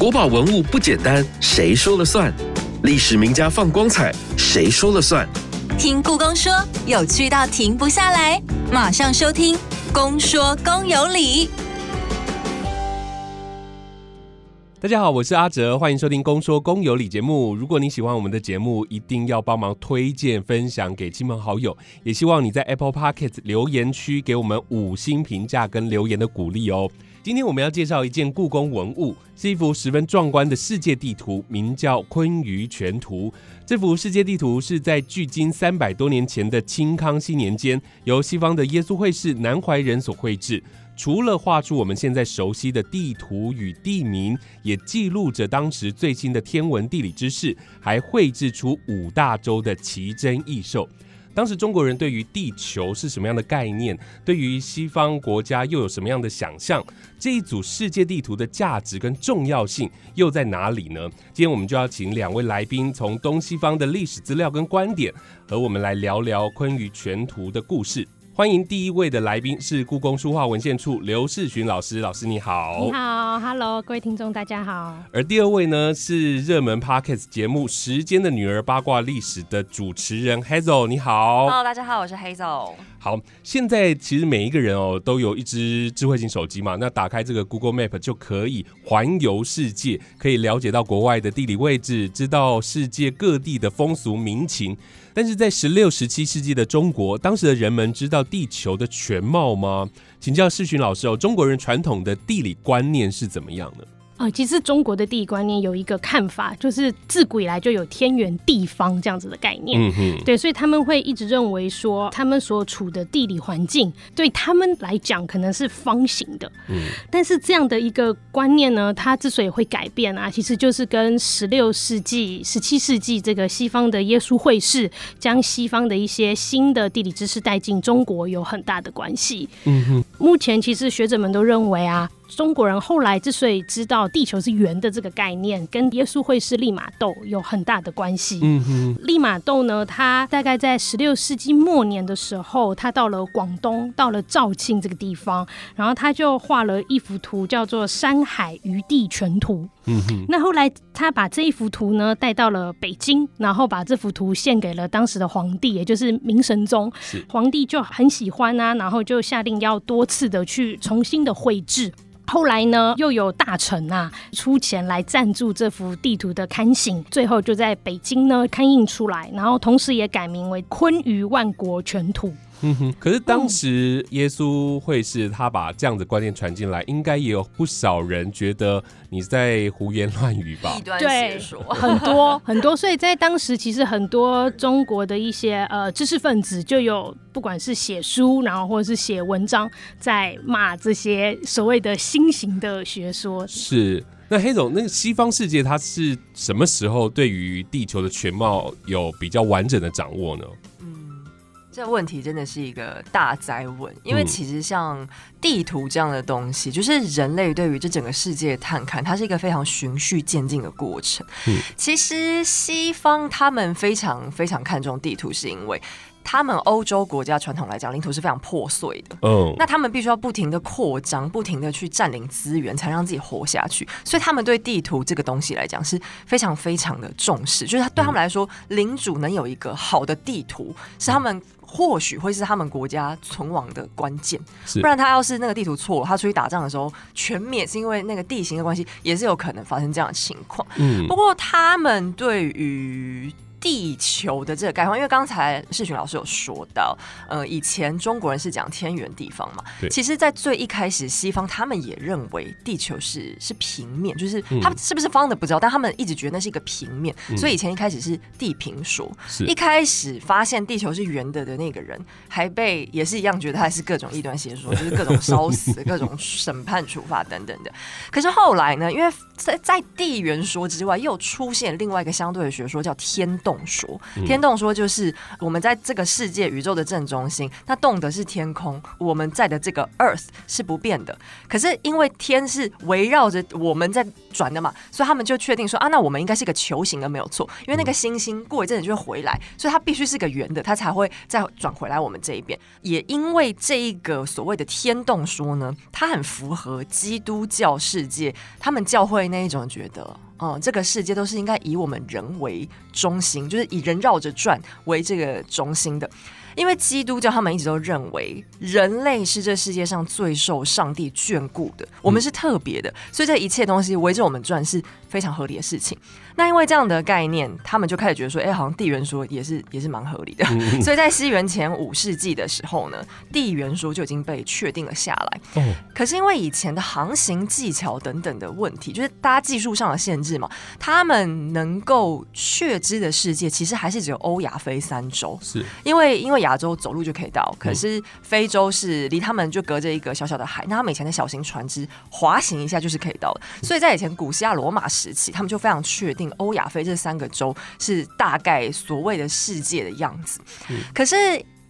国宝文物不简单，谁说了算？历史名家放光彩，谁说了算？听故宫说，有趣到停不下来，马上收听《公说公有理》。大家好，我是阿哲，欢迎收听《公说公有理》节目。如果你喜欢我们的节目，一定要帮忙推荐、分享给亲朋好友。也希望你在 Apple p o c k e t 留言区给我们五星评价跟留言的鼓励哦。今天我们要介绍一件故宫文物，是一幅十分壮观的世界地图，名叫《昆舆全图》。这幅世界地图是在距今三百多年前的清康熙年间，由西方的耶稣会士南怀仁所绘制。除了画出我们现在熟悉的地图与地名，也记录着当时最新的天文地理知识，还绘制出五大洲的奇珍异兽。当时中国人对于地球是什么样的概念？对于西方国家又有什么样的想象？这一组世界地图的价值跟重要性又在哪里呢？今天我们就要请两位来宾，从东西方的历史资料跟观点，和我们来聊聊《昆舆全图》的故事。欢迎第一位的来宾是故宫书画文献处刘世群老师，老师你好。你好，Hello，各位听众大家好。而第二位呢是热门 Podcast 节目《时间的女儿》八卦历史的主持人 Hazel，你好。Hello，大家好，我是 Hazel。好，现在其实每一个人哦都有一只智慧型手机嘛，那打开这个 Google Map 就可以环游世界，可以了解到国外的地理位置，知道世界各地的风俗民情。但是在十六、十七世纪的中国，当时的人们知道地球的全貌吗？请教世勋老师哦，中国人传统的地理观念是怎么样的？啊，其实中国的地理观念有一个看法，就是自古以来就有天圆地方这样子的概念。嗯哼，对，所以他们会一直认为说，他们所处的地理环境对他们来讲可能是方形的。嗯，但是这样的一个观念呢，它之所以会改变啊，其实就是跟十六世纪、十七世纪这个西方的耶稣会士将西方的一些新的地理知识带进中国有很大的关系。嗯哼，目前其实学者们都认为啊。中国人后来之所以知道地球是圆的这个概念，跟耶稣会士利玛窦有很大的关系。嗯哼，利玛窦呢，他大概在十六世纪末年的时候，他到了广东，到了肇庆这个地方，然后他就画了一幅图，叫做《山海余地全图》。嗯哼，那后来他把这一幅图呢带到了北京，然后把这幅图献给了当时的皇帝，也就是明神宗。皇帝就很喜欢啊，然后就下令要多次的去重新的绘制。后来呢，又有大臣啊出钱来赞助这幅地图的刊行，最后就在北京呢刊印出来，然后同时也改名为《坤舆万国全图》。嗯哼，可是当时耶稣会是他把这样的观念传进来，应该也有不少人觉得你在胡言乱语吧？对，很多很多，所以在当时其实很多中国的一些呃知识分子就有不管是写书，然后或者是写文章，在骂这些所谓的新型的学说。是，那黑总，那个西方世界它是什么时候对于地球的全貌有比较完整的掌握呢？这问题真的是一个大灾问，因为其实像地图这样的东西，就是人类对于这整个世界探看，它是一个非常循序渐进的过程。嗯，其实西方他们非常非常看重地图，是因为。他们欧洲国家传统来讲，领土是非常破碎的。嗯，那他们必须要不停的扩张，不停的去占领资源，才让自己活下去。所以他们对地图这个东西来讲是非常非常的重视。就是对他们来说，领主能有一个好的地图，是他们或许会是他们国家存亡的关键。不然他要是那个地图错了，他出去打仗的时候全灭，是因为那个地形的关系，也是有可能发生这样的情况。嗯，不过他们对于地球的这个概况，因为刚才世群老师有说到，呃，以前中国人是讲天圆地方嘛，其实，在最一开始，西方他们也认为地球是是平面，就是他们是不是方的不知道，但他们一直觉得那是一个平面，所以以前一开始是地平说。一开始发现地球是圆的的那个人，还被也是一样觉得他是各种异端邪说，就是各种烧死、各种审判处罚等等的。可是后来呢，因为在在地圆说之外，又出现另外一个相对的学说，叫天动。动说。天动说就是我们在这个世界宇宙的正中心，那动的是天空，我们在的这个 Earth 是不变的。可是因为天是围绕着我们在转的嘛，所以他们就确定说啊，那我们应该是一个球形的没有错，因为那个星星过一阵子就会回来，所以它必须是个圆的，它才会再转回来我们这一边。也因为这一个所谓的天动说呢，它很符合基督教世界，他们教会那一种觉得。哦，这个世界都是应该以我们人为中心，就是以人绕着转为这个中心的。因为基督教他们一直都认为人类是这世界上最受上帝眷顾的，我们是特别的，所以这一切东西围着我们转是非常合理的事情。那因为这样的概念，他们就开始觉得说，哎，好像地缘说也是 也是蛮合理的。所以在西元前五世纪的时候呢，地缘说就已经被确定了下来。哦，可是因为以前的航行技巧等等的问题，就是大家技术上的限制嘛，他们能够确知的世界其实还是只有欧亚非三洲。是因为因为亚洲走路就可以到，可是非洲是离他们就隔着一个小小的海，那他们以前的小型船只滑行一下就是可以到的，所以在以前古希腊罗马时期，他们就非常确定欧亚非这三个洲是大概所谓的世界的样子。可是。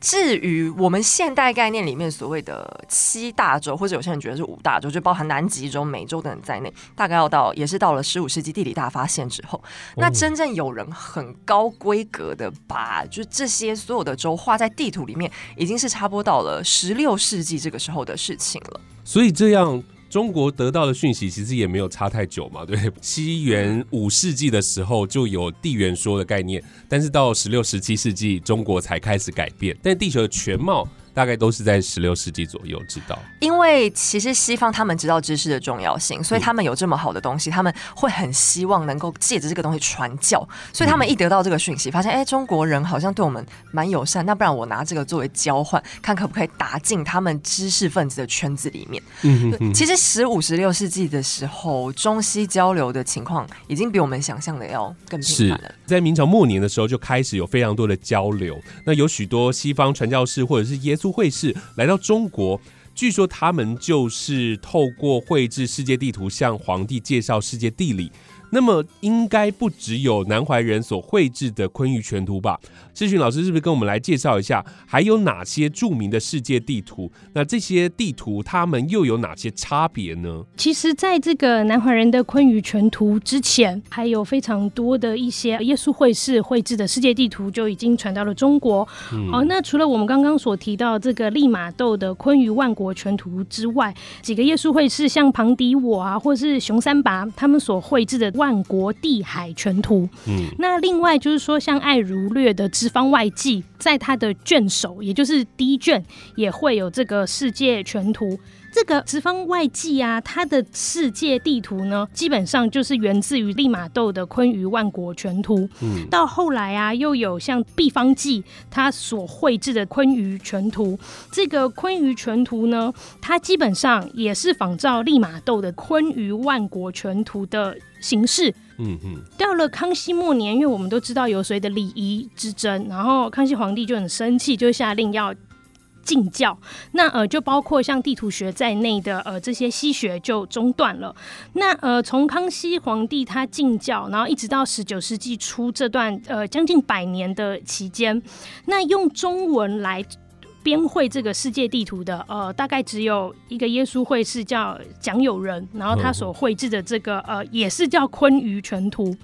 至于我们现代概念里面所谓的七大洲，或者有些人觉得是五大洲，就包含南极洲、美洲等在内，大概要到也是到了十五世纪地理大发现之后，那真正有人很高规格的把就这些所有的州画在地图里面，已经是差不多到了十六世纪这个时候的事情了。所以这样。中国得到的讯息其实也没有差太久嘛，对，西元五世纪的时候就有地缘说的概念，但是到十六、十七世纪，中国才开始改变，但地球的全貌。大概都是在十六世纪左右知道，因为其实西方他们知道知识的重要性，所以他们有这么好的东西，他们会很希望能够借着这个东西传教。所以他们一得到这个讯息，发现哎，中国人好像对我们蛮友善，那不然我拿这个作为交换，看可不可以打进他们知识分子的圈子里面。嗯嗯其实十五、十六世纪的时候，中西交流的情况已经比我们想象的要更频繁了。在明朝末年的时候，就开始有非常多的交流，那有许多西方传教士或者是耶。会士来到中国，据说他们就是透过绘制世界地图向皇帝介绍世界地理。那么应该不只有南怀仁所绘制的昆舆全图吧？志勋老师是不是跟我们来介绍一下，还有哪些著名的世界地图？那这些地图它们又有哪些差别呢？其实，在这个南怀仁的昆舆全图之前，还有非常多的一些耶稣会士绘制的世界地图就已经传到了中国。好，那除了我们刚刚所提到这个利玛窦的昆舆万国全图之外，几个耶稣会士像庞迪我啊，或是熊三拔他们所绘制的。万国地海全图，嗯，那另外就是说，像爱如略的《直方外记》，在它的卷首，也就是第一卷，也会有这个世界全图。这个《直方外记》啊，它的世界地图呢，基本上就是源自于利玛窦的《坤舆万国全图》。嗯，到后来啊，又有像《毕方记》他所绘制的《坤舆全图》。这个《坤舆全图》呢，它基本上也是仿照利玛窦的《坤舆万国全图》的形式。嗯嗯。到了康熙末年，因为我们都知道有所谓的礼仪之争，然后康熙皇帝就很生气，就下令要。禁教，那呃就包括像地图学在内的呃这些西学就中断了。那呃从康熙皇帝他禁教，然后一直到十九世纪初这段呃将近百年的期间，那用中文来。编绘这个世界地图的，呃，大概只有一个耶稣会是叫蒋友仁，然后他所绘制的这个，呃，也是叫昆舆全图。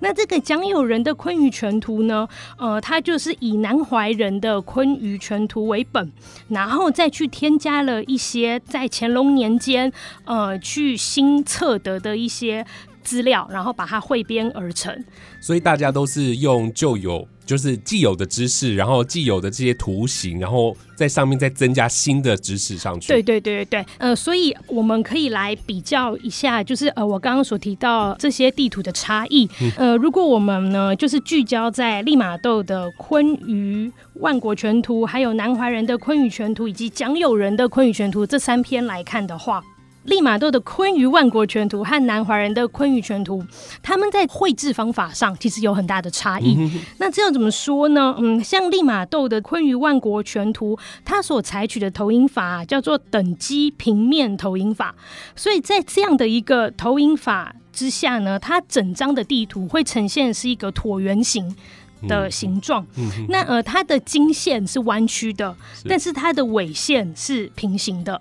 那这个蒋友仁的昆舆全图呢，呃，他就是以南怀仁的昆舆全图为本，然后再去添加了一些在乾隆年间，呃，去新测得的一些资料，然后把它汇编而成。所以大家都是用旧有。就是既有的知识，然后既有的这些图形，然后在上面再增加新的知识上去。对对对对对，呃，所以我们可以来比较一下，就是呃，我刚刚所提到这些地图的差异。呃，如果我们呢，就是聚焦在利玛窦的昆舆万国全图，还有南怀仁的昆舆全图，以及蒋友仁的昆舆全图这三篇来看的话。利玛窦的《昆舆万国全图》和南怀仁的《昆舆全图》，他们在绘制方法上其实有很大的差异。那这样怎么说呢？嗯，像利玛窦的《昆舆万国全图》，它所采取的投影法叫做等基平面投影法，所以在这样的一个投影法之下呢，它整张的地图会呈现是一个椭圆形。的形状。那呃，它的经线是弯曲的，但是它的纬线是平行的。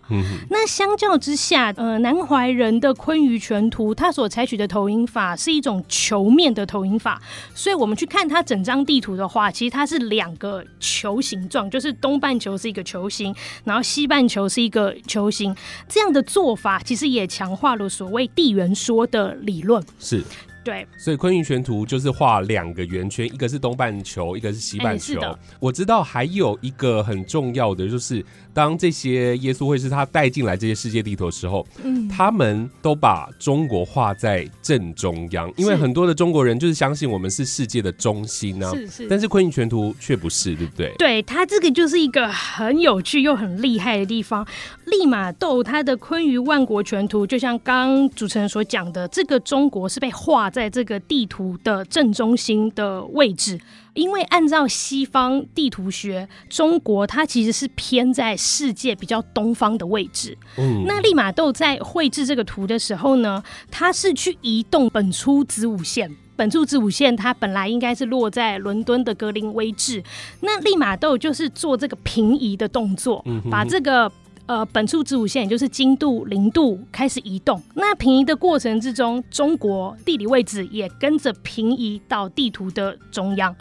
那相较之下，呃，南怀仁的昆舆全图，它所采取的投影法是一种球面的投影法，所以我们去看它整张地图的话，其实它是两个球形状，就是东半球是一个球形，然后西半球是一个球形。这样的做法其实也强化了所谓地缘说的理论。是。对，所以昆玉全图就是画两个圆圈，一个是东半球，一个是西半球。我知道还有一个很重要的，就是当这些耶稣会是他带进来这些世界地图的时候，嗯，他们都把中国画在正中央，因为很多的中国人就是相信我们是世界的中心呢。是是，但是昆玉全图却不是，对不对？对，它这个就是一个很有趣又很厉害的地方。利玛窦他的坤舆万国全图，就像刚刚主持人所讲的，这个中国是被画在这个地图的正中心的位置。因为按照西方地图学，中国它其实是偏在世界比较东方的位置。嗯，那利玛窦在绘制这个图的时候呢，他是去移动本初子午线。本初子午线它本来应该是落在伦敦的格林威治，那利玛窦就是做这个平移的动作，把这个。呃，本处子午线也就是经度零度开始移动，那平移的过程之中，中国地理位置也跟着平移到地图的中央。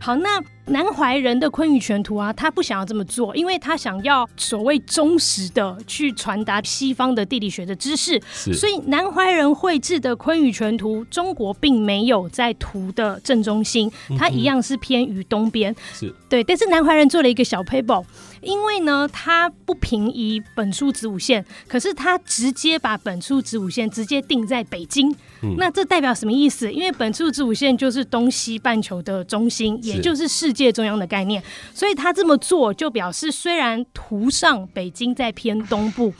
好，那。南怀仁的坤舆全图啊，他不想要这么做，因为他想要所谓忠实的去传达西方的地理学的知识，所以南怀仁绘制的坤舆全图，中国并没有在图的正中心，它一样是偏于东边。是对，但是南怀仁做了一个小 paper，因为呢，他不平移本初子午线，可是他直接把本初子午线直接定在北京。那这代表什么意思？因为本初子午线就是东西半球的中心，也就是世界中央的概念，所以他这么做就表示，虽然图上北京在偏东部，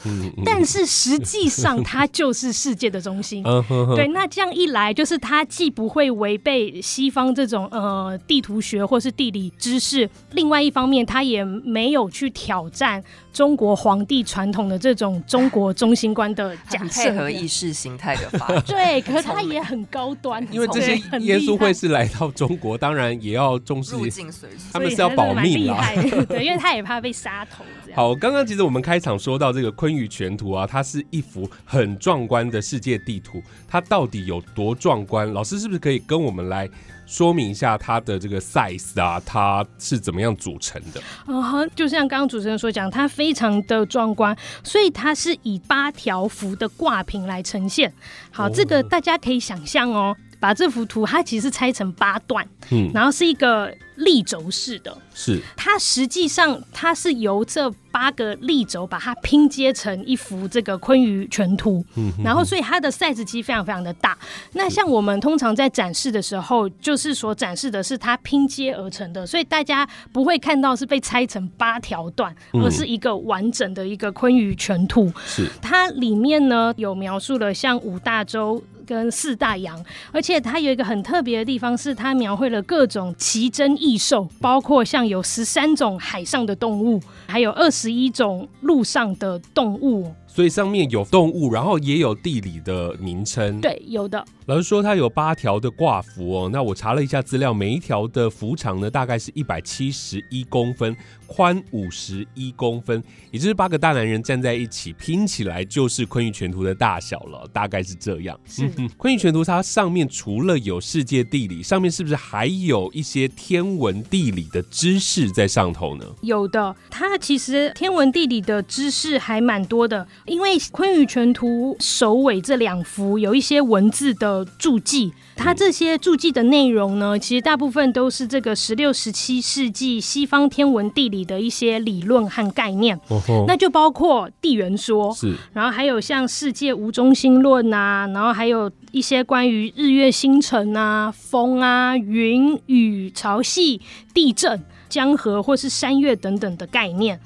但是实际上它就是世界的中心。对，那这样一来，就是它既不会违背西方这种呃地图学或是地理知识，另外一方面，它也没有去挑战。中国皇帝传统的这种中国中心观的假设，配合意识形态的发展，对，可是他也很高端，因为这些耶稣会是来到中国，当然也要重视，他们是要保密啦，对，因为他也怕被杀头。好，刚刚其实我们开场说到这个昆舆全图啊，它是一幅很壮观的世界地图，它到底有多壮观？老师是不是可以跟我们来？说明一下它的这个 size 啊，它是怎么样组成的？嗯哼，就像刚刚主持人所讲，它非常的壮观，所以它是以八条幅的挂屏来呈现。好，这个大家可以想象哦，把这幅图它其实拆成八段，嗯，然后是一个。立轴式的，是它实际上它是由这八个立轴把它拼接成一幅这个昆鱼全图，嗯，然后所以它的 size 其实非常非常的大。那像我们通常在展示的时候，就是所展示的是它拼接而成的，所以大家不会看到是被拆成八条段，而是一个完整的一个昆鱼全图。是它里面呢有描述了像五大洲。跟四大洋，而且它有一个很特别的地方，是它描绘了各种奇珍异兽，包括像有十三种海上的动物，还有二十一种陆上的动物。所以上面有动物，然后也有地理的名称。对，有的。老师说它有八条的挂幅哦，那我查了一下资料，每一条的幅长呢，大概是一百七十一公分，宽五十一公分，也就是八个大男人站在一起拼起来就是昆玉全图的大小了，大概是这样。是昆玉全图它上面除了有世界地理，上面是不是还有一些天文地理的知识在上头呢？有的，它其实天文地理的知识还蛮多的。因为《昆宇全图》首尾这两幅有一些文字的注记，它这些注记的内容呢，其实大部分都是这个十六、十七世纪西方天文地理的一些理论和概念。那就包括地缘说，是，然后还有像世界无中心论啊，然后还有一些关于日月星辰啊、风啊、云雨、潮汐、地震。江河或是山岳等等的概念，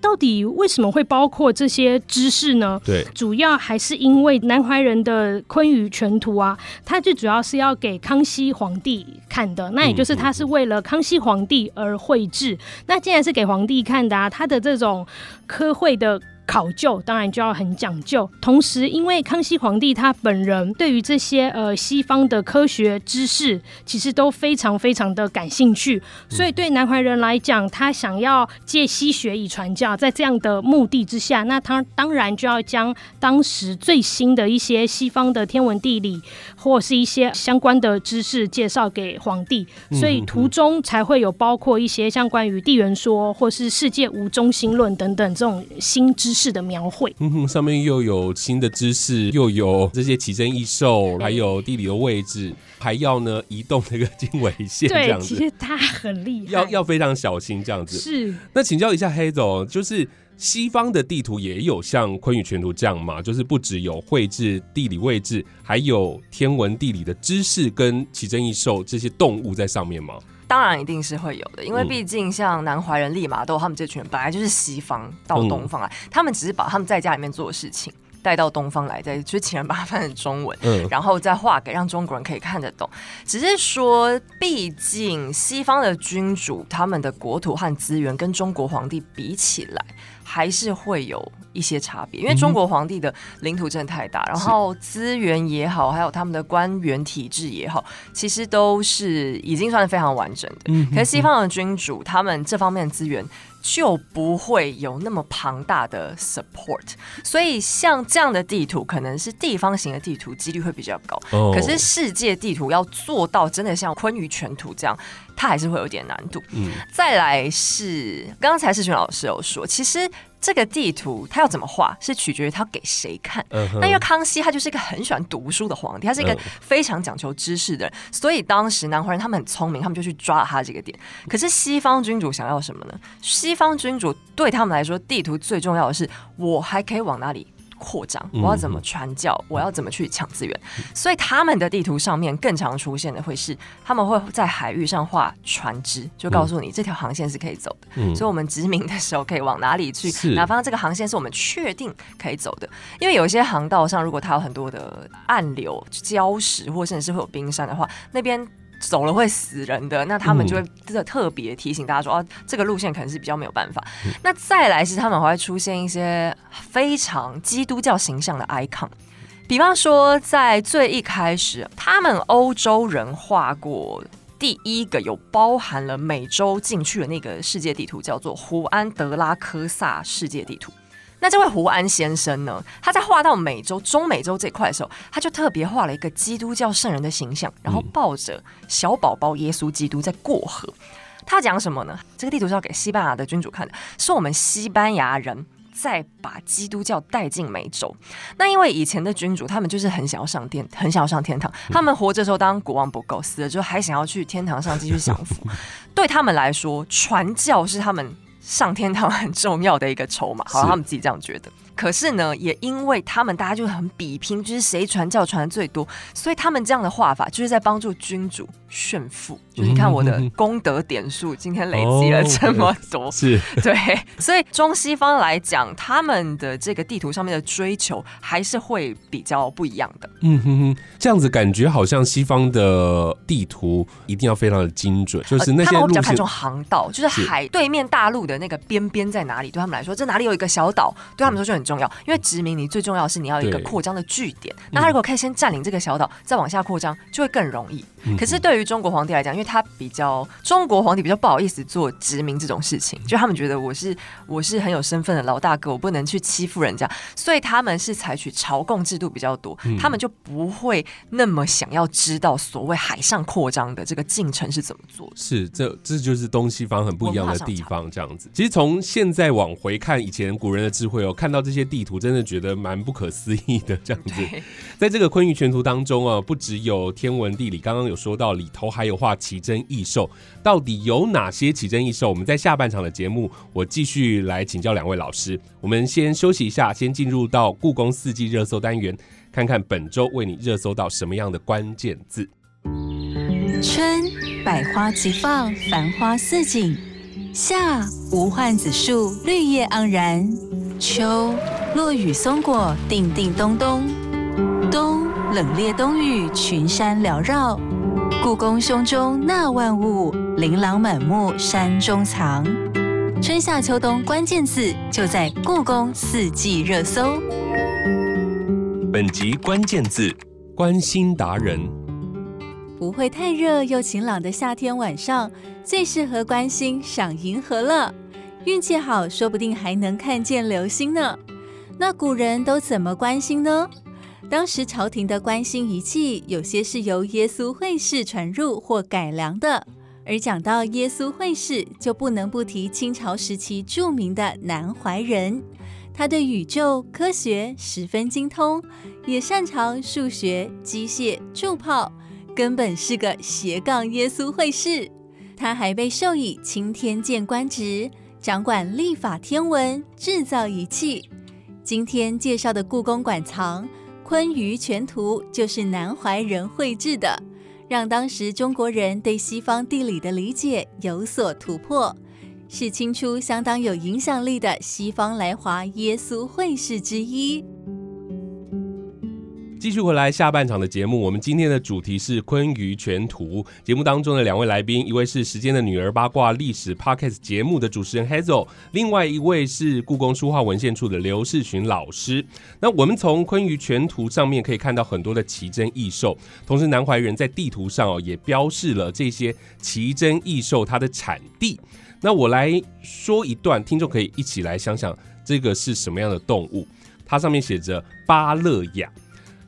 到底为什么会包括这些知识呢？对，主要还是因为南怀仁的昆舆全图啊，它最主要是要给康熙皇帝看的，那也就是他是为了康熙皇帝而绘制。那既然是给皇帝看的啊，他的这种科绘的。考究，当然就要很讲究。同时，因为康熙皇帝他本人对于这些呃西方的科学知识，其实都非常非常的感兴趣，所以对南怀仁来讲，他想要借西学以传教，在这样的目的之下，那他当然就要将当时最新的一些西方的天文地理或是一些相关的知识介绍给皇帝，所以途中才会有包括一些像关于地缘说或是世界无中心论等等这种新知识的描绘。嗯哼，上面又有新的知识，又有这些奇珍异兽，还有地理的位置，还要呢移动那个经纬线，这样子。其实他很厉害，要要非常小心这样子。是。那请教一下黑总，就是西方的地图也有像昆宇全图这样吗？就是不只有绘制地理位置，还有天文地理的知识跟奇珍异兽这些动物在上面吗？当然一定是会有的，因为毕竟像南怀仁、利玛窦他们这群人本来就是西方到东方来，他们只是把他们在家里面做的事情带到东方来，再就请人把它翻成中文，然后再画给让中国人可以看得懂。只是说，毕竟西方的君主他们的国土和资源跟中国皇帝比起来。还是会有一些差别，因为中国皇帝的领土真的太大，然后资源也好，还有他们的官员体制也好，其实都是已经算是非常完整的。可是西方的君主，他们这方面资源。就不会有那么庞大的 support，所以像这样的地图可能是地方型的地图，几率会比较高。可是世界地图要做到真的像昆舆全图这样，它还是会有点难度。嗯，再来是刚刚才世群老师有说，其实。这个地图他要怎么画，是取决于他给谁看。那因为康熙他就是一个很喜欢读书的皇帝，他是一个非常讲求知识的人，所以当时南怀仁他们很聪明，他们就去抓了他这个点。可是西方君主想要什么呢？西方君主对他们来说，地图最重要的是我还可以往哪里？扩张，我要怎么传教？我要怎么去抢资源？所以他们的地图上面更常出现的会是，他们会在海域上画船只，就告诉你这条航线是可以走的。所以，我们殖民的时候可以往哪里去？哪方这个航线是我们确定可以走的？因为有一些航道上，如果它有很多的暗流、礁石，或甚至是会有冰山的话，那边。走了会死人的，那他们就会特特别提醒大家说，哦，这个路线可能是比较没有办法。那再来是他们还会出现一些非常基督教形象的 icon，比方说在最一开始，他们欧洲人画过第一个有包含了美洲进去的那个世界地图，叫做胡安德拉科萨世界地图。那这位胡安先生呢？他在画到美洲、中美洲这块的时候，他就特别画了一个基督教圣人的形象，然后抱着小宝宝耶稣基督在过河。他讲什么呢？这个地图是要给西班牙的君主看的，是我们西班牙人在把基督教带进美洲。那因为以前的君主他们就是很想要上天，很想要上天堂。他们活着时候当国王不够，死了之后还想要去天堂上继续享福。对他们来说，传教是他们。上天堂很重要的一个筹码，好像，他们自己这样觉得。可是呢，也因为他们大家就很比拼，就是谁传教传的最多，所以他们这样的画法就是在帮助君主炫富。就你看我的功德点数今天累积了这么多，是 对。所以中西方来讲，他们的这个地图上面的追求还是会比较不一样的。嗯哼哼，这样子感觉好像西方的地图一定要非常的精准，就是那些比较看重航道，就是海对面大陆的那个边边在哪里，对他们来说，这哪里有一个小岛，对他们说就很。重要，因为殖民你最重要的是你要有一个扩张的据点。那他如果可以先占领这个小岛，再往下扩张，就会更容易。可是对于中国皇帝来讲，因为他比较中国皇帝比较不好意思做殖民这种事情，就他们觉得我是我是很有身份的老大哥，我不能去欺负人家，所以他们是采取朝贡制度比较多，他们就不会那么想要知道所谓海上扩张的这个进程是怎么做。是，这这就是东西方很不一样的地方。这样子，其实从现在往回看以前古人的智慧哦，看到这些地图，真的觉得蛮不可思议的。这样子，在这个昆玉全图当中啊，不只有天文地理，刚刚。有说到里头还有画奇珍异兽，到底有哪些奇珍异兽？我们在下半场的节目，我继续来请教两位老师。我们先休息一下，先进入到故宫四季热搜单元，看看本周为你热搜到什么样的关键字。春，百花齐放，繁花似锦；夏，无患子树，绿叶盎然；秋，落雨松果，叮叮咚咚；冬，冷冽冬雨，群山缭绕。故宫胸中纳万物，琳琅满目山中藏。春夏秋冬关键字就在故宫四季热搜。本集关键字：关心达人。不会太热又晴朗的夏天晚上，最适合关心赏银河了。运气好，说不定还能看见流星呢。那古人都怎么关心呢？当时朝廷的观星仪器，有些是由耶稣会士传入或改良的。而讲到耶稣会士，就不能不提清朝时期著名的南怀仁。他对宇宙科学十分精通，也擅长数学、机械、铸炮，根本是个斜杠耶稣会士。他还被授予钦天监官职，掌管历法天文、制造仪器。今天介绍的故宫馆藏。《坤舆全图》就是南怀仁绘制的，让当时中国人对西方地理的理解有所突破，是清初相当有影响力的西方来华耶稣会士之一。继续回来下半场的节目，我们今天的主题是《昆舆全图》。节目当中的两位来宾，一位是《时间的女儿》八卦历史 Podcast 节目的主持人 Hazel，另外一位是故宫书画文献处的刘世群老师。那我们从《昆舆全图》上面可以看到很多的奇珍异兽，同时南怀仁在地图上哦也标示了这些奇珍异兽它的产地。那我来说一段，听众可以一起来想想这个是什么样的动物。它上面写着巴勒亚。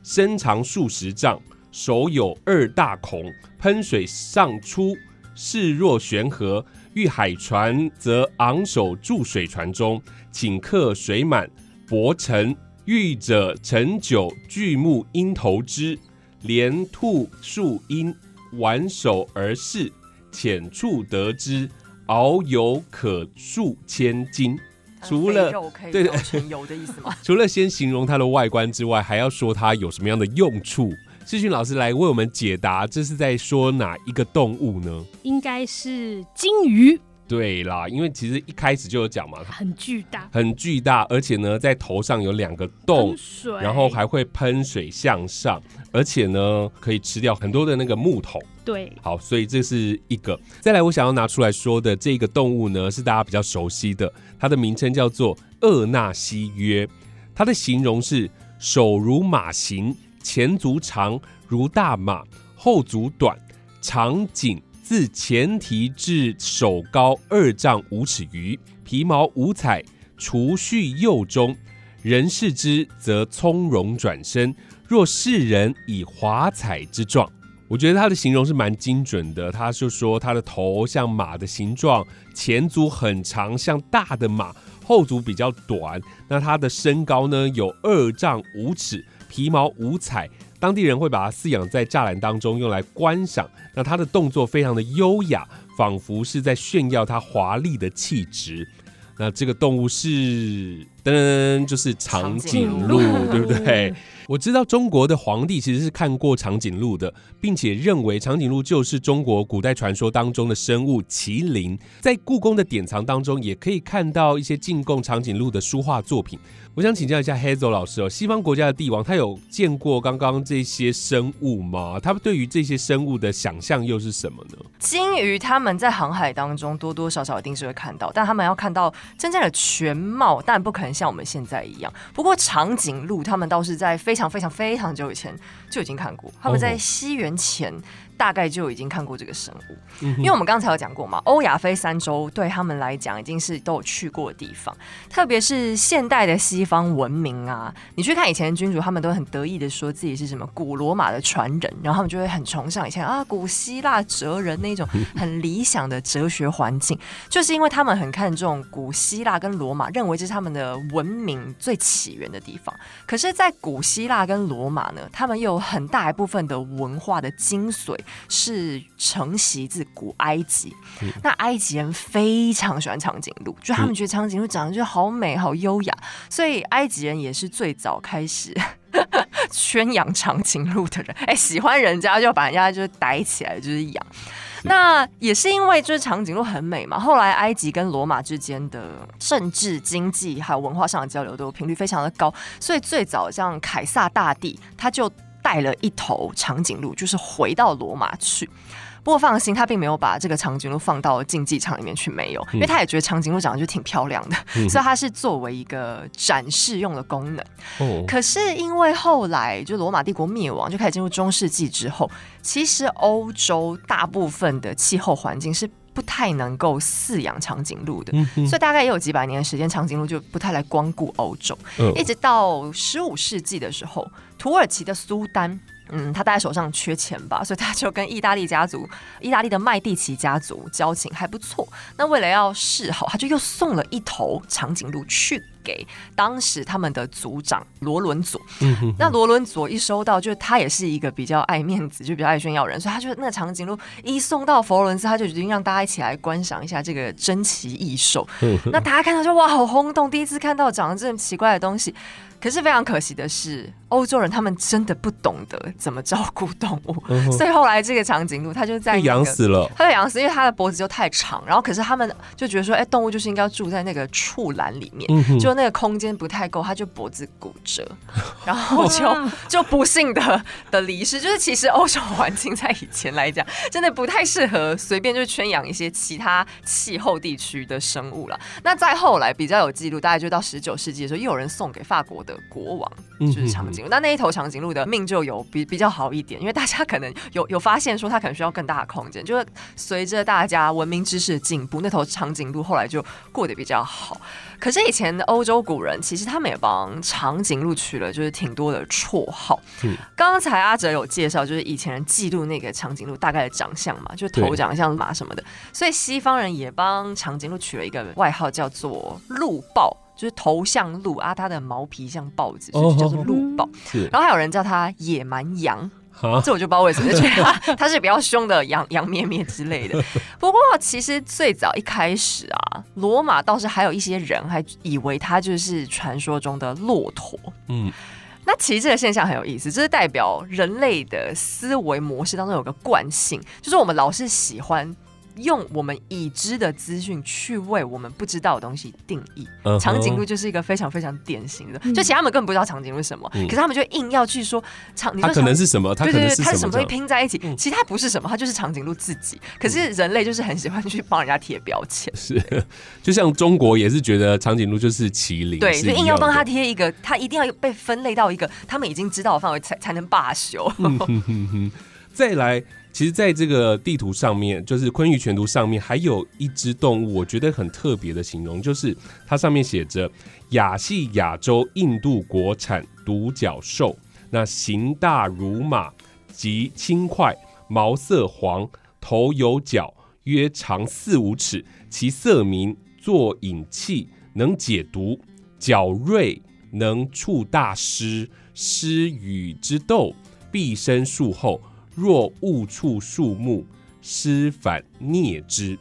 身长数十丈，手有二大孔，喷水上出，势若悬河。遇海船，则昂首注水船中，顷刻水满，薄沉。遇者乘酒，巨木鹰头之，连吐数音，挽手而视，浅处得之，遨游可数千金。除了对成油的意思吗？除了先形容它的外观之外，还要说它有什么样的用处？世勋老师来为我们解答，这是在说哪一个动物呢？应该是金鱼。对啦，因为其实一开始就有讲嘛，很巨大，很巨大，而且呢，在头上有两个洞，然后还会喷水向上，而且呢，可以吃掉很多的那个木头。对，好，所以这是一个。再来，我想要拿出来说的这个动物呢，是大家比较熟悉的，它的名称叫做厄纳西约，它的形容是手如马形，前足长如大马，后足短，长颈。自前蹄至手高二丈五尺余，皮毛五彩，除序右中。人视之，则从容转身，若世人以华彩之状。我觉得他的形容是蛮精准的。他就说他的头像马的形状，前足很长，像大的马，后足比较短。那他的身高呢，有二丈五尺，皮毛五彩。当地人会把它饲养在栅栏当中，用来观赏。那它的动作非常的优雅，仿佛是在炫耀它华丽的气质。那这个动物是噔噔噔，就是长颈鹿，对不对？我知道中国的皇帝其实是看过长颈鹿的，并且认为长颈鹿就是中国古代传说当中的生物麒麟。在故宫的典藏当中，也可以看到一些进贡长颈鹿的书画作品。我想请教一下 Hazel 老师哦，西方国家的帝王他有见过刚刚这些生物吗？他们对于这些生物的想象又是什么呢？鲸鱼他们在航海当中多多少少一定是会看到，但他们要看到真正的全貌，但不可能像我们现在一样。不过长颈鹿他们倒是在非常非常非常久以前就已经看过，他们在西元前。大概就已经看过这个生物，因为我们刚才有讲过嘛，欧亚非三洲对他们来讲已经是都有去过的地方，特别是现代的西方文明啊，你去看以前的君主，他们都很得意的说自己是什么古罗马的传人，然后他们就会很崇尚以前啊古希腊哲人那种 很理想的哲学环境，就是因为他们很看重古希腊跟罗马，认为这是他们的文明最起源的地方。可是，在古希腊跟罗马呢，他们又有很大一部分的文化的精髓。是承袭自古埃及，那埃及人非常喜欢长颈鹿，就他们觉得长颈鹿长得就好美、好优雅，所以埃及人也是最早开始 圈养长颈鹿的人。哎，喜欢人家就把人家就逮起来就是养。那也是因为就是长颈鹿很美嘛。后来埃及跟罗马之间的政治、经济还有文化上的交流都频率非常的高，所以最早像凯撒大帝他就。带了一头长颈鹿，就是回到罗马去。不过放心，他并没有把这个长颈鹿放到竞技场里面去，没有，因为他也觉得长颈鹿长得就挺漂亮的，所以它是作为一个展示用的功能。哦，可是因为后来就罗马帝国灭亡，就开始进入中世纪之后，其实欧洲大部分的气候环境是不太能够饲养长颈鹿的，所以大概也有几百年的时间，长颈鹿就不太来光顾欧洲，一直到十五世纪的时候，土耳其的苏丹。嗯，他大概手上缺钱吧，所以他就跟意大利家族、意大利的麦蒂奇家族交情还不错。那为了要示好，他就又送了一头长颈鹿去。给当时他们的组长罗伦佐，嗯哼那罗伦佐一收到，就是他也是一个比较爱面子，就比较爱炫耀人，所以他就那个长颈鹿一送到佛罗伦斯，他就决定让大家一起来观赏一下这个珍奇异兽。那大家看到就哇，好轰动，第一次看到长得这么奇怪的东西。可是非常可惜的是，欧洲人他们真的不懂得怎么照顾动物，所以后来这个长颈鹿它就在养死了，它被养死，因为它的脖子就太长。然后可是他们就觉得说，哎，动物就是应该住在那个畜栏里面，就。那个空间不太够，他就脖子骨折，然后就就不幸的的离世。就是其实欧洲环境在以前来讲，真的不太适合随便就圈养一些其他气候地区的生物了。那再后来比较有记录，大概就到十九世纪的时候，又有人送给法国的国王就是长颈鹿。那那一头长颈鹿的命就有比比较好一点，因为大家可能有有发现说它可能需要更大的空间。就是随着大家文明知识的进步，那头长颈鹿后来就过得比较好。可是以前的欧洲古人，其实他们也帮长颈鹿取了就是挺多的绰号。嗯，刚才阿哲有介绍，就是以前人记录那个长颈鹿大概的长相嘛，就头长像马什么的。所以西方人也帮长颈鹿取了一个外号，叫做鹿豹，就是头像鹿啊，它的毛皮像豹子，所以叫做鹿豹。然后还有人叫它野蛮羊。这我就不知道为什么，就觉得它是比较凶的羊 羊咩咩之类的。不过其实最早一开始啊，罗马倒是还有一些人还以为它就是传说中的骆驼。嗯，那其实这个现象很有意思，这是代表人类的思维模式当中有个惯性，就是我们老是喜欢。用我们已知的资讯去为我们不知道的东西定义，长颈鹿就是一个非常非常典型的。就其他们根本不知道长颈鹿是什么，可是他们就硬要去说长。它可能是什么？对对对，它是什么东西拼在一起？其实它不是什么，它就是长颈鹿自己。可是人类就是很喜欢去帮人家贴标签。是，就像中国也是觉得长颈鹿就是麒麟，对，就硬要帮他贴一个，他一定要被分类到一个他们已经知道的范围才才能罢休。再来。其实，在这个地图上面，就是昆玉全图上面，还有一只动物，我觉得很特别的形容，就是它上面写着“亚细亚洲印度国产独角兽”，那形大如马，极轻快，毛色黄，头有角，约长四五尺，其色明，作引气，能解毒，角锐，能触大狮，狮羽之斗，必生术后。若误触树木，施反啮之。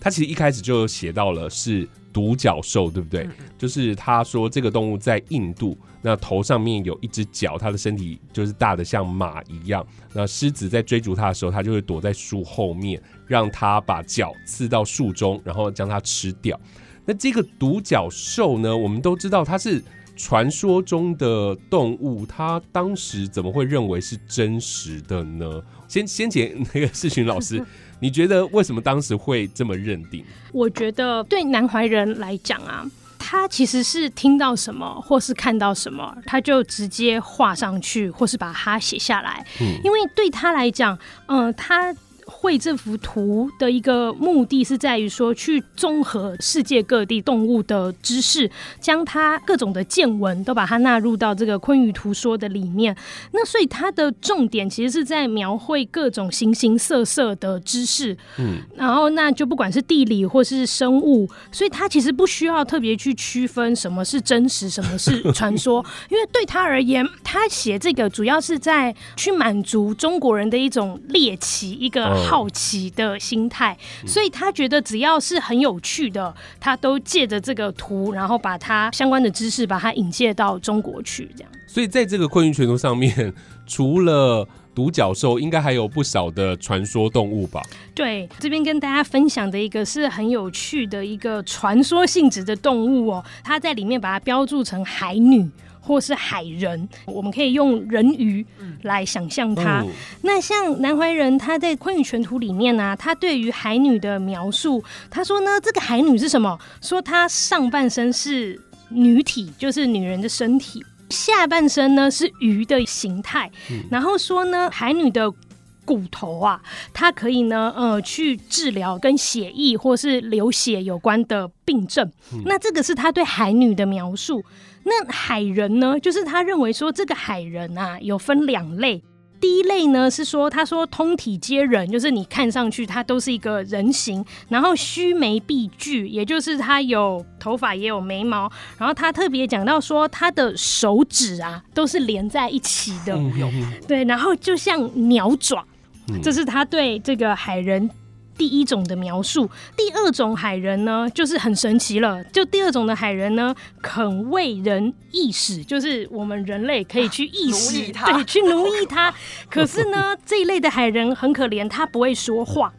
他其实一开始就写到了是独角兽，对不对？就是他说这个动物在印度，那头上面有一只角，它的身体就是大的像马一样。那狮子在追逐它的时候，它就会躲在树后面，让它把角刺到树中，然后将它吃掉。那这个独角兽呢，我们都知道它是。传说中的动物，他当时怎么会认为是真实的呢？先先前那个世群老师，你觉得为什么当时会这么认定？我觉得对南怀仁来讲啊，他其实是听到什么或是看到什么，他就直接画上去，或是把它写下来。嗯，因为对他来讲，嗯，他。绘这幅图的一个目的是在于说，去综合世界各地动物的知识，将它各种的见闻都把它纳入到这个昆鱼图说的里面。那所以它的重点其实是在描绘各种形形色色的知识。嗯，然后那就不管是地理或是生物，所以它其实不需要特别去区分什么是真实，什么是传说，因为对他而言，他写这个主要是在去满足中国人的一种猎奇一个。好奇的心态，所以他觉得只要是很有趣的，他都借着这个图，然后把它相关的知识把它引介到中国去，这样。所以在这个昆云全图上面，除了独角兽，应该还有不少的传说动物吧？对，这边跟大家分享的一个是很有趣的一个传说性质的动物哦，它在里面把它标注成海女。或是海人，我们可以用人鱼来想象它。那像南怀仁他在《昆语全图》里面呢，他对于海女的描述，他说呢，这个海女是什么？说她上半身是女体，就是女人的身体，下半身呢是鱼的形态。然后说呢，海女的。骨头啊，它可以呢，呃，去治疗跟血液或是流血有关的病症。那这个是他对海女的描述。那海人呢，就是他认为说这个海人啊，有分两类。第一类呢是说，他说通体皆人，就是你看上去他都是一个人形，然后须眉毕具，也就是他有头发也有眉毛。然后他特别讲到说，他的手指啊都是连在一起的，对，然后就像鸟爪。这是他对这个海人第一种的描述。第二种海人呢，就是很神奇了。就第二种的海人呢，肯为人意识，就是我们人类可以去意使，对，去奴役他。可是呢，这一类的海人很可怜，他不会说话。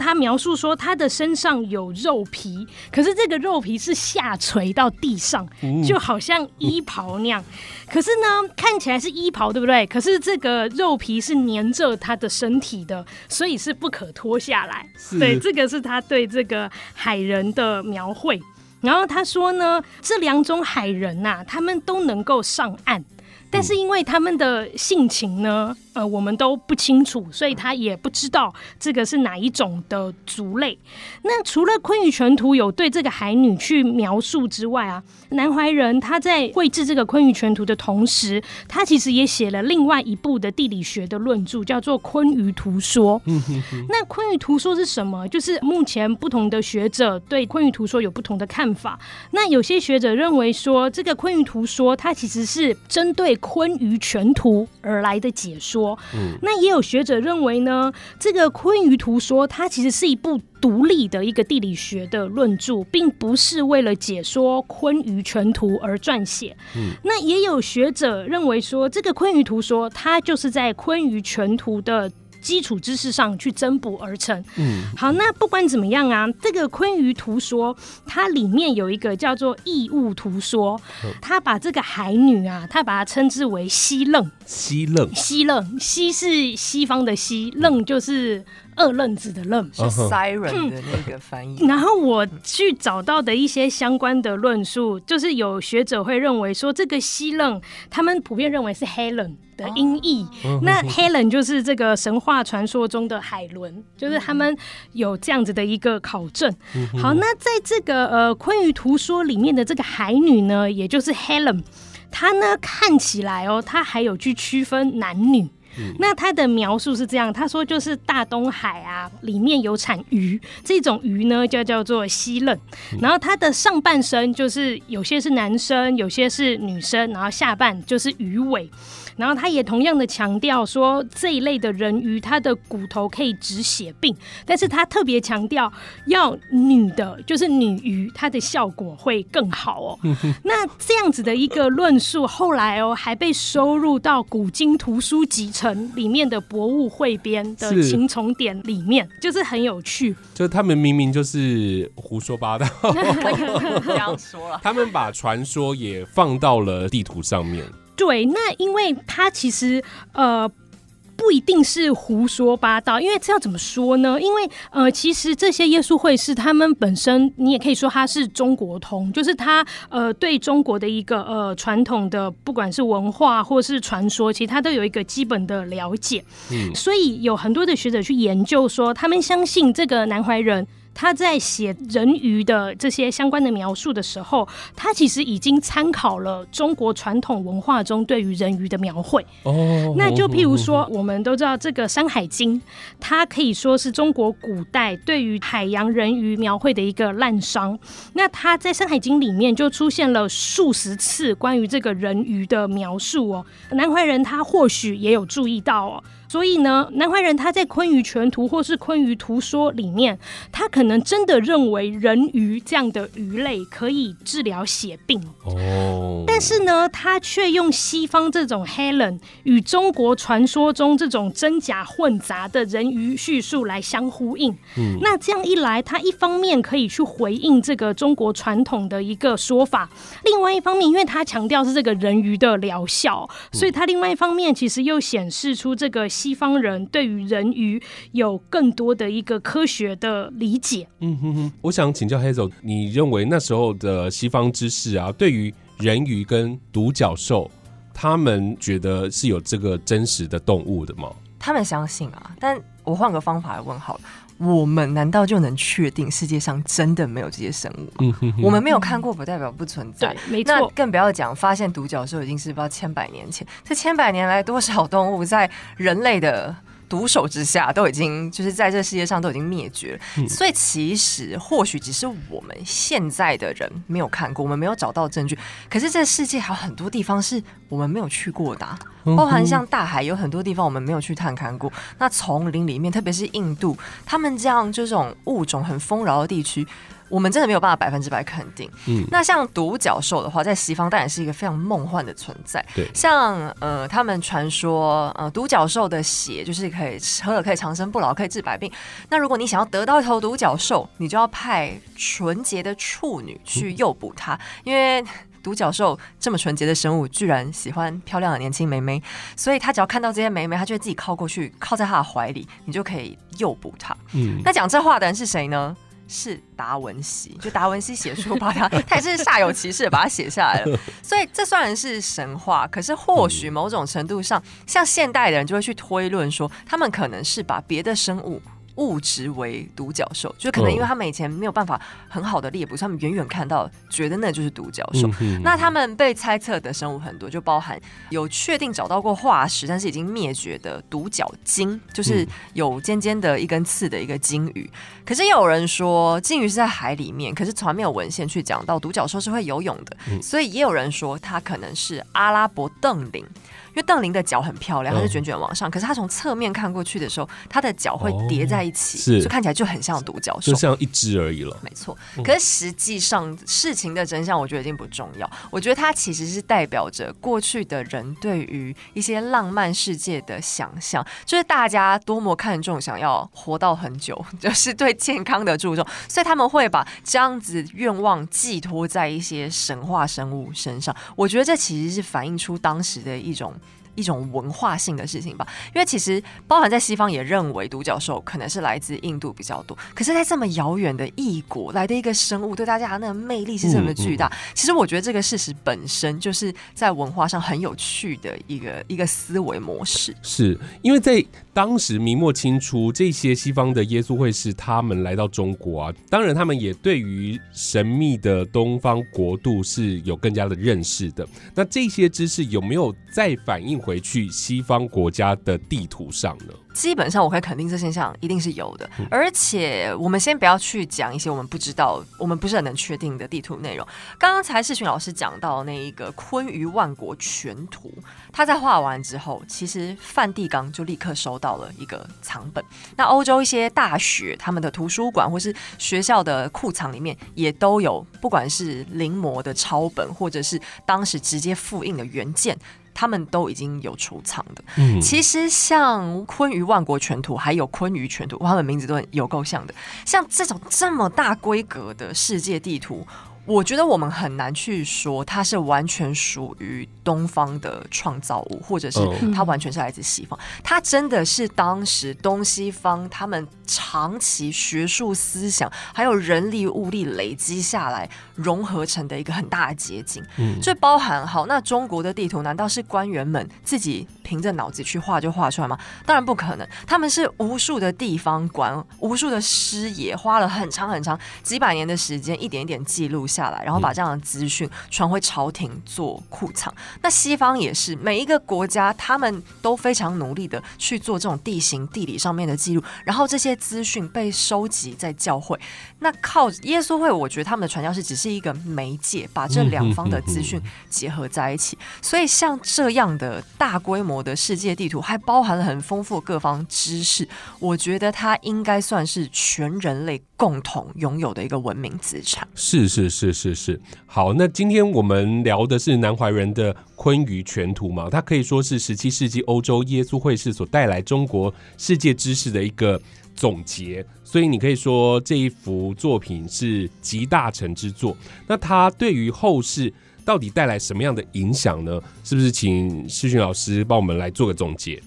他描述说，他的身上有肉皮，可是这个肉皮是下垂到地上，就好像衣袍那样。可是呢，看起来是衣袍，对不对？可是这个肉皮是粘着他的身体的，所以是不可脱下来。对，这个是他对这个海人的描绘。然后他说呢，这两种海人呐，他们都能够上岸。但是因为他们的性情呢，呃，我们都不清楚，所以他也不知道这个是哪一种的族类。那除了《昆语全图》有对这个海女去描述之外啊，南怀仁他在绘制这个《昆语全图》的同时，他其实也写了另外一部的地理学的论著，叫做《昆语图说》。那《昆语图说》是什么？就是目前不同的学者对《昆语图说》有不同的看法。那有些学者认为说，这个《昆语图说》它其实是针对昆鱼全图而来的解说，嗯，那也有学者认为呢，这个坤舆图说它其实是一部独立的一个地理学的论著，并不是为了解说坤舆全图而撰写。嗯，那也有学者认为说，这个坤舆图说它就是在坤舆全图的。基础知识上去增补而成。嗯，好，那不管怎么样啊，这个昆鱼图说它里面有一个叫做异物图说，他把这个海女啊，他把它称之为西愣。西愣，西愣，西是西方的西，愣就是二愣子的愣，是 siren 的那个翻译。然后我去找到的一些相关的论述，就是有学者会认为说，这个西愣，他们普遍认为是 Helen。的音译，那 Helen 就是这个神话传说中的海伦，就是他们有这样子的一个考证。好，那在这个呃《昆语图说》里面的这个海女呢，也就是 Helen，她呢看起来哦，她还有去区分男女。那他的描述是这样，他说就是大东海啊，里面有产鱼，这种鱼呢就叫做西冷。然后它的上半身就是有些是男生，有些是女生，然后下半就是鱼尾。然后他也同样的强调说，这一类的人鱼，它的骨头可以止血病，但是他特别强调要女的，就是女鱼，它的效果会更好哦。那这样子的一个论述，后来哦还被收入到古今图书集成里面的博物汇编的秦重典里面，就是很有趣。就他们明明就是胡说八道，不要说了，他们把传说也放到了地图上面。对，那因为他其实呃不一定是胡说八道，因为这要怎么说呢？因为呃，其实这些耶稣会士他们本身，你也可以说他是中国通，就是他呃对中国的一个呃传统的不管是文化或是传说，其实他都有一个基本的了解。嗯，所以有很多的学者去研究说，他们相信这个南怀人。他在写人鱼的这些相关的描述的时候，他其实已经参考了中国传统文化中对于人鱼的描绘。哦，那就譬如说，我们都知道这个《山海经》，它可以说是中国古代对于海洋人鱼描绘的一个滥觞。那他在《山海经》里面就出现了数十次关于这个人鱼的描述哦。南怀仁他或许也有注意到哦。所以呢，南怀仁他在《坤舆全图》或是《坤舆图说》里面，他可能真的认为人鱼这样的鱼类可以治疗血病哦。但是呢，他却用西方这种 Helen 与中国传说中这种真假混杂的人鱼叙述来相呼应。嗯，那这样一来，他一方面可以去回应这个中国传统的一个说法，另外一方面，因为他强调是这个人鱼的疗效，所以他另外一方面其实又显示出这个西方人对于人鱼有更多的一个科学的理解。嗯哼哼，我想请教 Hazel，你认为那时候的西方知识啊，对于人鱼跟独角兽，他们觉得是有这个真实的动物的吗？他们相信啊，但我换个方法来问好了。我们难道就能确定世界上真的没有这些生物吗？我们没有看过，不代表不存在。对，没错。更不要讲发现独角兽已经是不知道千百年前，这千百年来多少动物在人类的。毒手之下都已经就是在这世界上都已经灭绝了，所以其实或许只是我们现在的人没有看过，我们没有找到证据。可是这世界还有很多地方是我们没有去过的，包含像大海有很多地方我们没有去探勘过。那丛林里面，特别是印度，他们这样这种物种很丰饶的地区。我们真的没有办法百分之百肯定。嗯，那像独角兽的话，在西方当然是一个非常梦幻的存在。对，像呃，他们传说呃，独角兽的血就是可以喝了可以长生不老，可以治百病。那如果你想要得到一头独角兽，你就要派纯洁的处女去诱捕它，因为独角兽这么纯洁的生物，居然喜欢漂亮的年轻妹妹，所以他只要看到这些妹妹，他就会自己靠过去，靠在她的怀里，你就可以诱捕她。嗯，那讲这话的人是谁呢？是达文西，就达文西写书把他，他也是煞有其事的把它写下来了。所以这虽然是神话，可是或许某种程度上，像现代的人就会去推论说，他们可能是把别的生物。物质为独角兽，就可能因为他们以前没有办法很好的猎捕，他们远远看到觉得那就是独角兽。那他们被猜测的生物很多，就包含有确定找到过化石，但是已经灭绝的独角鲸，就是有尖尖的一根刺的一个鲸鱼。可是也有人说鲸鱼是在海里面，可是从来没有文献去讲到独角兽是会游泳的。所以也有人说它可能是阿拉伯邓羚。因为邓林的脚很漂亮，它是卷卷往上，可是它从侧面看过去的时候，它的脚会叠在一起，就看起来就很像独角兽，就像一只而已了。没错，可是实际上事情的真相，我觉得已经不重要。我觉得它其实是代表着过去的人对于一些浪漫世界的想象，就是大家多么看重想要活到很久，就是对健康的注重，所以他们会把这样子愿望寄托在一些神话生物身上。我觉得这其实是反映出当时的一种。一种文化性的事情吧，因为其实包含在西方也认为独角兽可能是来自印度比较多，可是，在这么遥远的异国来的一个生物，对大家那个魅力是这么巨大。其实我觉得这个事实本身就是在文化上很有趣的一个一个思维模式。是因为在当时明末清初，这些西方的耶稣会士他们来到中国啊，当然他们也对于神秘的东方国度是有更加的认识的。那这些知识有没有再反映？回去西方国家的地图上呢？基本上我可以肯定这现象一定是有的，而且我们先不要去讲一些我们不知道、我们不是很能确定的地图内容。刚刚才世群老师讲到那一个坤舆万国全图，他在画完之后，其实梵蒂冈就立刻收到了一个藏本。那欧洲一些大学他们的图书馆或是学校的库藏里面也都有，不管是临摹的抄本，或者是当时直接复印的原件。他们都已经有出藏的。嗯，其实像《昆鱼万国全图》还有《昆鱼全图》，他们名字都有够像的。像这种这么大规格的世界地图。我觉得我们很难去说它是完全属于东方的创造物，或者是它完全是来自西方。它真的是当时东西方他们长期学术思想还有人力物力累积下来融合成的一个很大的结晶。嗯，这包含好，那中国的地图难道是官员们自己凭着脑子去画就画出来吗？当然不可能，他们是无数的地方官、无数的师爷花了很长很长几百年的时间，一点一点记录。下来，然后把这样的资讯传回朝廷做库藏。那西方也是，每一个国家他们都非常努力的去做这种地形地理上面的记录，然后这些资讯被收集在教会。那靠耶稣会，我觉得他们的传教士只是一个媒介，把这两方的资讯结合在一起。所以像这样的大规模的世界地图，还包含了很丰富各方知识，我觉得它应该算是全人类共同拥有的一个文明资产。是是是是是是。好，那今天我们聊的是南怀仁的昆舆全图嘛，它可以说是十七世纪欧洲耶稣会士所带来中国世界知识的一个。总结，所以你可以说这一幅作品是集大成之作。那它对于后世到底带来什么样的影响呢？是不是请世勋老师帮我们来做个总结？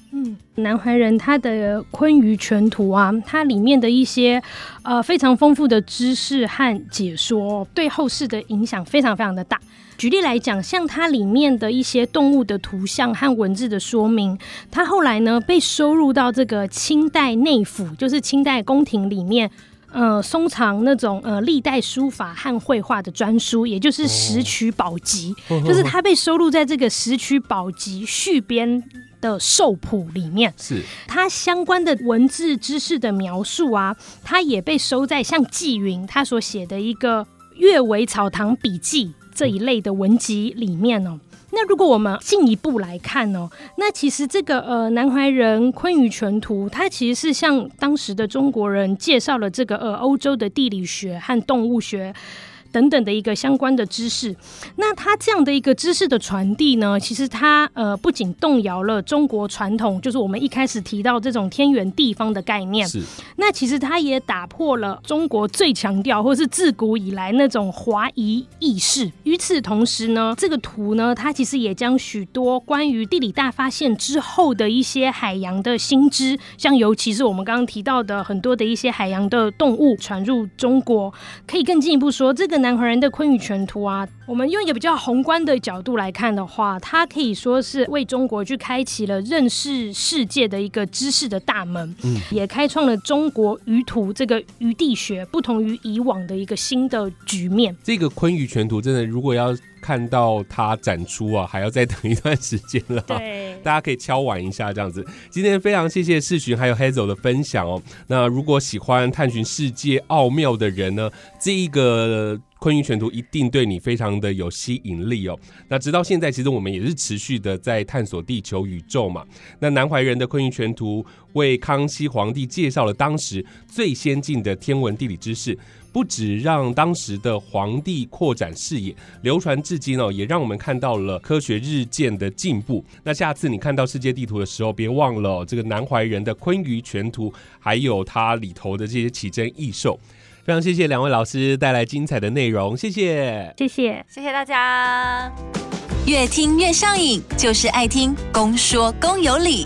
南怀仁他的《坤舆全图》啊，它里面的一些呃非常丰富的知识和解说，对后世的影响非常非常的大。举例来讲，像它里面的一些动物的图像和文字的说明，它后来呢被收入到这个清代内府，就是清代宫廷里面，呃，收藏那种呃历代书法和绘画的专书，也就是《石渠宝集》，就是它被收录在这个《石渠宝笈》续编的寿谱里面。是它相关的文字知识的描述啊，它也被收在像纪云他所写的一个《阅微草堂笔记》。这一类的文集里面哦，那如果我们进一步来看哦，那其实这个呃南怀仁《坤舆全图》，它其实是向当时的中国人介绍了这个呃欧洲的地理学和动物学。等等的一个相关的知识，那它这样的一个知识的传递呢，其实它呃不仅动摇了中国传统，就是我们一开始提到这种天圆地方的概念，是那其实它也打破了中国最强调或是自古以来那种华夷意识。与此同时呢，这个图呢，它其实也将许多关于地理大发现之后的一些海洋的新知，像尤其是我们刚刚提到的很多的一些海洋的动物传入中国，可以更进一步说这个。南怀仁的《昆舆全图》啊，我们用一个比较宏观的角度来看的话，它可以说是为中国去开启了认识世界的一个知识的大门，嗯，也开创了中国舆图这个舆地学不同于以往的一个新的局面。这个《昆舆全图》真的，如果要看到它展出啊，还要再等一段时间了。对，大家可以敲碗一下这样子。今天非常谢谢世巡还有 Hazel 的分享哦。那如果喜欢探寻世界奥妙的人呢，这一个。坤舆全图一定对你非常的有吸引力哦。那直到现在，其实我们也是持续的在探索地球宇宙嘛。那南怀仁的坤舆全图为康熙皇帝介绍了当时最先进的天文地理知识，不止让当时的皇帝扩展视野，流传至今哦，也让我们看到了科学日渐的进步。那下次你看到世界地图的时候，别忘了这个南怀仁的坤舆全图，还有它里头的这些奇珍异兽。非常谢谢两位老师带来精彩的内容，谢谢，谢谢，谢谢大家。越听越上瘾，就是爱听公说公有理。